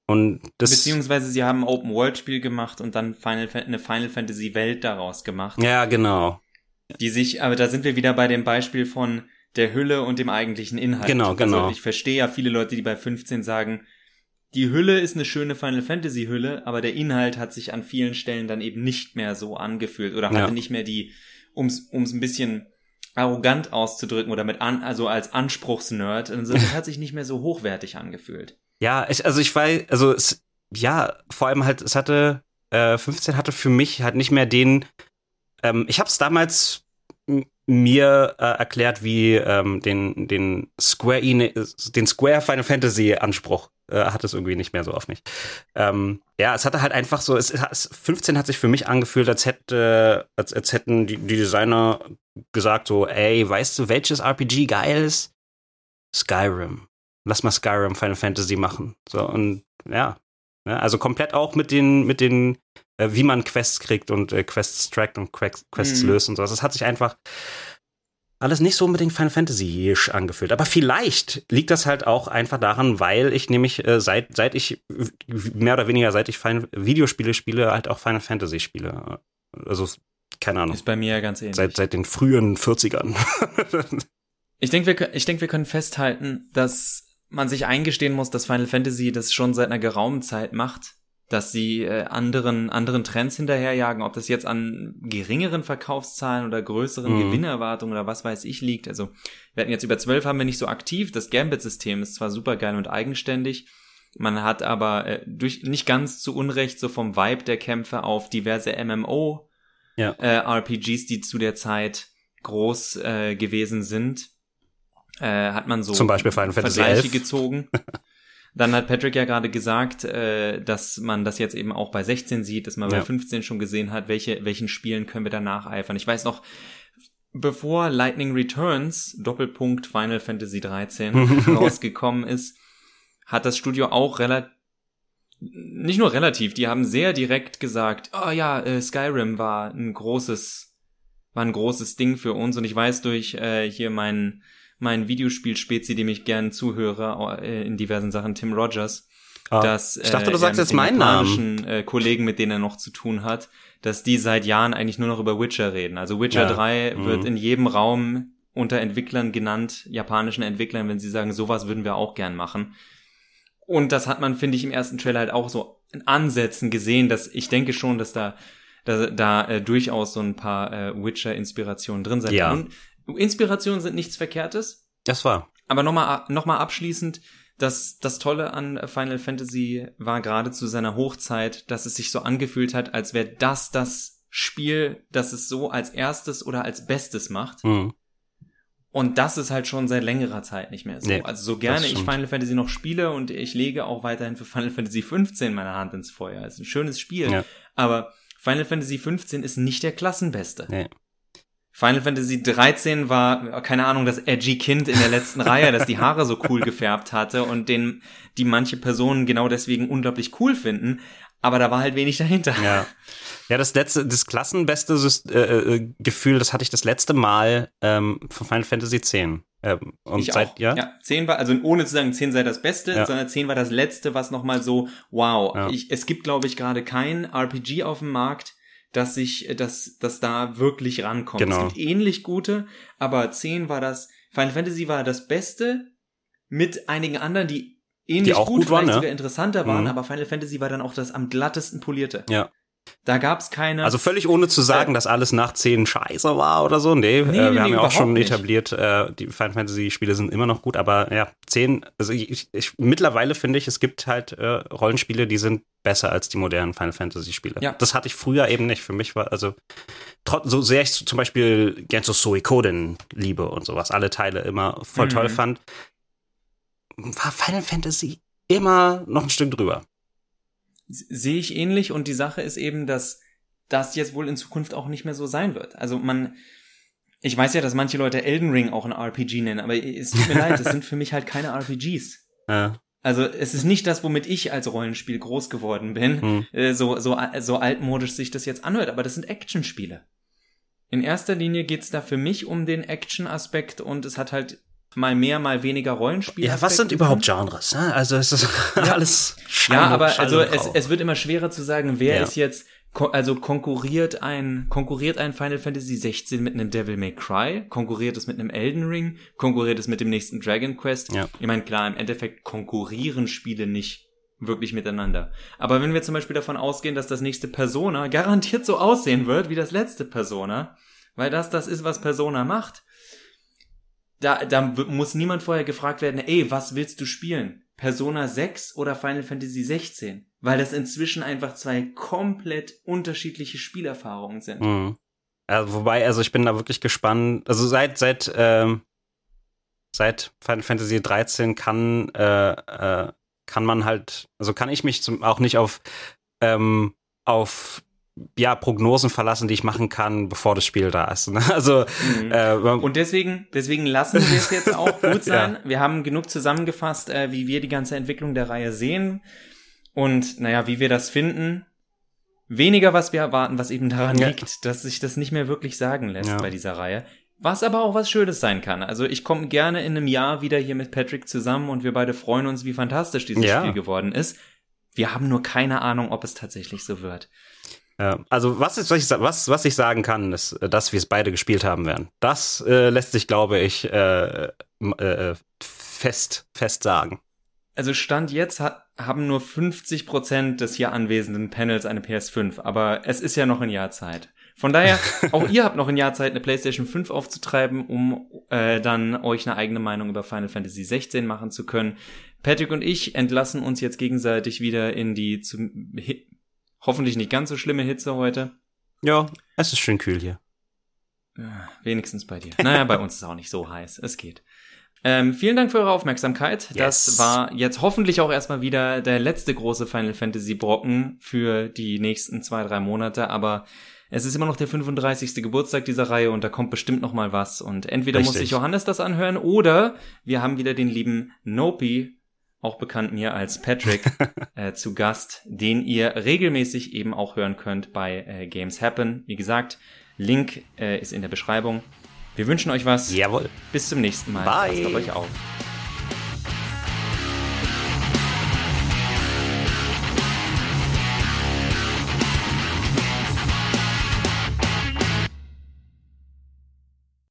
Und das
Beziehungsweise sie haben ein Open-World-Spiel gemacht und dann Final, eine Final Fantasy-Welt daraus gemacht.
Ja, genau.
Die sich, aber da sind wir wieder bei dem Beispiel von der Hülle und dem eigentlichen Inhalt.
Genau, genau.
Also ich verstehe ja viele Leute, die bei 15 sagen, die Hülle ist eine schöne Final Fantasy Hülle, aber der Inhalt hat sich an vielen Stellen dann eben nicht mehr so angefühlt oder hatte ja. nicht mehr die, ums, ums ein bisschen arrogant auszudrücken oder mit an, also als Anspruchsnerd, also das [laughs] hat sich nicht mehr so hochwertig angefühlt.
Ja, ich, also ich weiß, also es, ja, vor allem halt, es hatte, äh, 15 hatte für mich halt nicht mehr den, ähm, ich habe es damals mir äh, erklärt, wie ähm, den den Square den Square Final Fantasy Anspruch äh, hat es irgendwie nicht mehr so auf mich. Ähm, ja, es hatte halt einfach so, es, es 15 hat sich für mich angefühlt, als hätte als, als hätten die, die Designer gesagt so, ey, weißt du, welches RPG geil ist? Skyrim. Lass mal Skyrim Final Fantasy machen. So und ja, also komplett auch mit den mit den äh, wie man Quests kriegt und äh, Quests trackt und Quests, Quests mhm. löst und so. Das hat sich einfach alles nicht so unbedingt Final Fantasy-isch angefühlt. Aber vielleicht liegt das halt auch einfach daran, weil ich nämlich äh, seit, seit ich mehr oder weniger seit ich Final Videospiele spiele, halt auch Final Fantasy spiele. Also, keine Ahnung.
Ist bei mir ja ganz ähnlich.
Seit, seit den frühen 40ern. [laughs]
ich denke, wir, ich denk, wir können festhalten, dass man sich eingestehen muss, dass Final Fantasy das schon seit einer geraumen Zeit macht, dass sie äh, anderen, anderen Trends hinterherjagen, ob das jetzt an geringeren Verkaufszahlen oder größeren mhm. Gewinnerwartungen oder was weiß ich liegt. Also wir hatten jetzt über zwölf haben wir nicht so aktiv. Das Gambit-System ist zwar super geil und eigenständig, man hat aber äh, durch nicht ganz zu Unrecht so vom Vibe der Kämpfe auf diverse MMO ja. äh, RPGs, die zu der Zeit groß äh, gewesen sind, äh, hat man so
Zum Beispiel Final Fantasy
Vergleiche gezogen. Dann hat Patrick ja gerade gesagt, äh, dass man das jetzt eben auch bei 16 sieht, dass man ja. bei 15 schon gesehen hat, welche, welchen Spielen können wir da nacheifern. Ich weiß noch, bevor Lightning Returns, Doppelpunkt Final Fantasy 13, [laughs] rausgekommen ist, hat das Studio auch relativ nicht nur relativ, die haben sehr direkt gesagt, oh ja, äh, Skyrim war ein großes, war ein großes Ding für uns und ich weiß durch äh, hier meinen mein Videospielspezi, dem ich gern zuhöre äh, in diversen Sachen, Tim Rogers,
ah, dass ich dachte, du äh, sagst jetzt meinen Namen.
Äh, Kollegen, mit denen er noch zu tun hat, dass die seit Jahren eigentlich nur noch über Witcher reden. Also Witcher ja. 3 mhm. wird in jedem Raum unter Entwicklern genannt, japanischen Entwicklern, wenn sie sagen, sowas würden wir auch gern machen. Und das hat man, finde ich, im ersten Trailer halt auch so in Ansätzen gesehen, dass ich denke schon, dass da da, da äh, durchaus so ein paar äh, Witcher-Inspirationen drin sind.
Ja.
Und Inspirationen sind nichts Verkehrtes.
Das war.
Aber nochmal noch mal abschließend, das, das Tolle an Final Fantasy war gerade zu seiner Hochzeit, dass es sich so angefühlt hat, als wäre das das Spiel, das es so als erstes oder als bestes macht. Mhm. Und das ist halt schon seit längerer Zeit nicht mehr so. Nee, also so gerne ich Final Fantasy noch spiele und ich lege auch weiterhin für Final Fantasy 15 meine Hand ins Feuer. ist ein schönes Spiel. Ja. Aber Final Fantasy 15 ist nicht der Klassenbeste. Nee. Final Fantasy 13 war, keine Ahnung, das edgy Kind in der letzten Reihe, das die Haare so cool gefärbt hatte und den, die manche Personen genau deswegen unglaublich cool finden. Aber da war halt wenig dahinter.
Ja. Ja, das letzte, das klassenbeste äh, äh, Gefühl, das hatte ich das letzte Mal ähm, von Final Fantasy X. Ähm, und
ich
seit,
auch. ja? ja, 10 war, also ohne zu sagen, 10 sei das Beste, ja. sondern 10 war das letzte, was nochmal so, wow, ja. ich, es gibt, glaube ich, gerade kein RPG auf dem Markt, dass sich, dass, dass da wirklich rankommt. Genau. Es gibt ähnlich gute, aber 10 war das, Final Fantasy war das Beste mit einigen anderen, die ähnlich die
auch gut, gut waren,
ne? sogar interessanter waren, mhm. aber Final Fantasy war dann auch das am glattesten polierte.
Ja.
Da gab's keine.
Also völlig ohne zu sagen, äh, dass alles nach 10 scheiße war oder so. Nee, nee, äh, wir nee, haben ja auch schon nicht. etabliert, äh, die Final Fantasy Spiele sind immer noch gut, aber ja, 10, also ich, ich mittlerweile finde ich, es gibt halt äh, Rollenspiele, die sind besser als die modernen Final Fantasy Spiele. Ja. Das hatte ich früher eben nicht. Für mich war, also so sehr ich zum Beispiel Genso Suikoden liebe und sowas, alle Teile immer voll mhm. toll fand, war Final Fantasy immer noch ein Stück drüber
sehe ich ähnlich und die Sache ist eben, dass das jetzt wohl in Zukunft auch nicht mehr so sein wird. Also man, ich weiß ja, dass manche Leute Elden Ring auch ein RPG nennen, aber es tut mir [laughs] leid, das sind für mich halt keine RPGs. Ja. Also es ist nicht das, womit ich als Rollenspiel groß geworden bin, hm. Äh, so, so, so altmodisch sich das jetzt anhört, aber das sind Actionspiele. In erster Linie geht's da für mich um den Action-Aspekt und es hat halt mal mehr, mal weniger Rollenspiele.
Ja, was sind überhaupt Genres? Ne? Also es ist [laughs] ja. alles
Schall Ja, aber Schall also es, es wird immer schwerer zu sagen, wer ja. ist jetzt also konkurriert ein konkurriert ein Final Fantasy 16 mit einem Devil May Cry, konkurriert es mit einem Elden Ring, konkurriert es mit dem nächsten Dragon Quest. Ja. Ich meine, klar, im Endeffekt konkurrieren Spiele nicht wirklich miteinander. Aber wenn wir zum Beispiel davon ausgehen, dass das nächste Persona garantiert so aussehen wird wie das letzte Persona, weil das das ist, was Persona macht, da, da muss niemand vorher gefragt werden, ey, was willst du spielen? Persona 6 oder Final Fantasy 16? Weil das inzwischen einfach zwei komplett unterschiedliche Spielerfahrungen sind. Mhm.
Also, wobei, also ich bin da wirklich gespannt. Also seit, seit, ähm, seit Final Fantasy 13 kann, äh, äh, kann man halt, also kann ich mich zum, auch nicht auf, ähm, auf ja, Prognosen verlassen, die ich machen kann, bevor das Spiel da ist. Ne? Also
mhm. äh, und deswegen, deswegen lassen wir es jetzt auch [laughs] gut sein. ja. Wir haben genug zusammengefasst, äh, wie wir die ganze Entwicklung der Reihe sehen und naja, wie wir das finden. Weniger, was wir erwarten, was eben daran ja. liegt, dass sich das nicht mehr wirklich sagen lässt ja. bei dieser Reihe. Was aber auch was Schönes sein kann. Also ich komme gerne in einem Jahr wieder hier mit Patrick zusammen und wir beide freuen uns, wie fantastisch dieses Spiel geworden ist. Wir haben nur keine Ahnung, ob es tatsächlich so wird.
Ja, also was, ist, was, ich, was, was ich sagen kann, ist, dass wir es beide gespielt haben werden. Das äh, lässt sich, glaube ich, äh, äh, fest, fest sagen.
Also Stand jetzt hat, haben nur 50 Prozent des hier anwesenden Panels eine PS5, aber es ist ja noch ein Jahr Zeit. Von daher, [laughs] auch ihr habt noch ein Jahr Zeit, eine PlayStation 5 aufzutreiben, um äh, dann euch eine eigene Meinung über Final Fantasy 16 machen zu können. Patrick und ich entlassen uns jetzt gegenseitig wieder in die zum, hoffentlich nicht ganz so schlimme Hitze heute.
Ja, es ist schön kühl hier.
Wenigstens bei dir. Naja, bei uns ist es auch nicht so heiß. Es geht. Ähm, vielen Dank für eure Aufmerksamkeit. Yes. Das war jetzt hoffentlich auch erstmal wieder der letzte große Final Fantasy Brocken für die nächsten zwei, drei Monate, aber es ist immer noch der 35. Geburtstag dieser Reihe und da kommt bestimmt noch mal was und entweder Richtig. muss sich Johannes das anhören oder wir haben wieder den lieben Nopi, auch bekannt mir als Patrick, [laughs] äh, zu Gast, den ihr regelmäßig eben auch hören könnt bei äh, Games Happen. Wie gesagt, Link äh, ist in der Beschreibung. Wir wünschen euch was.
Jawohl.
Bis zum nächsten Mal.
Bye. Passt
auf euch auf.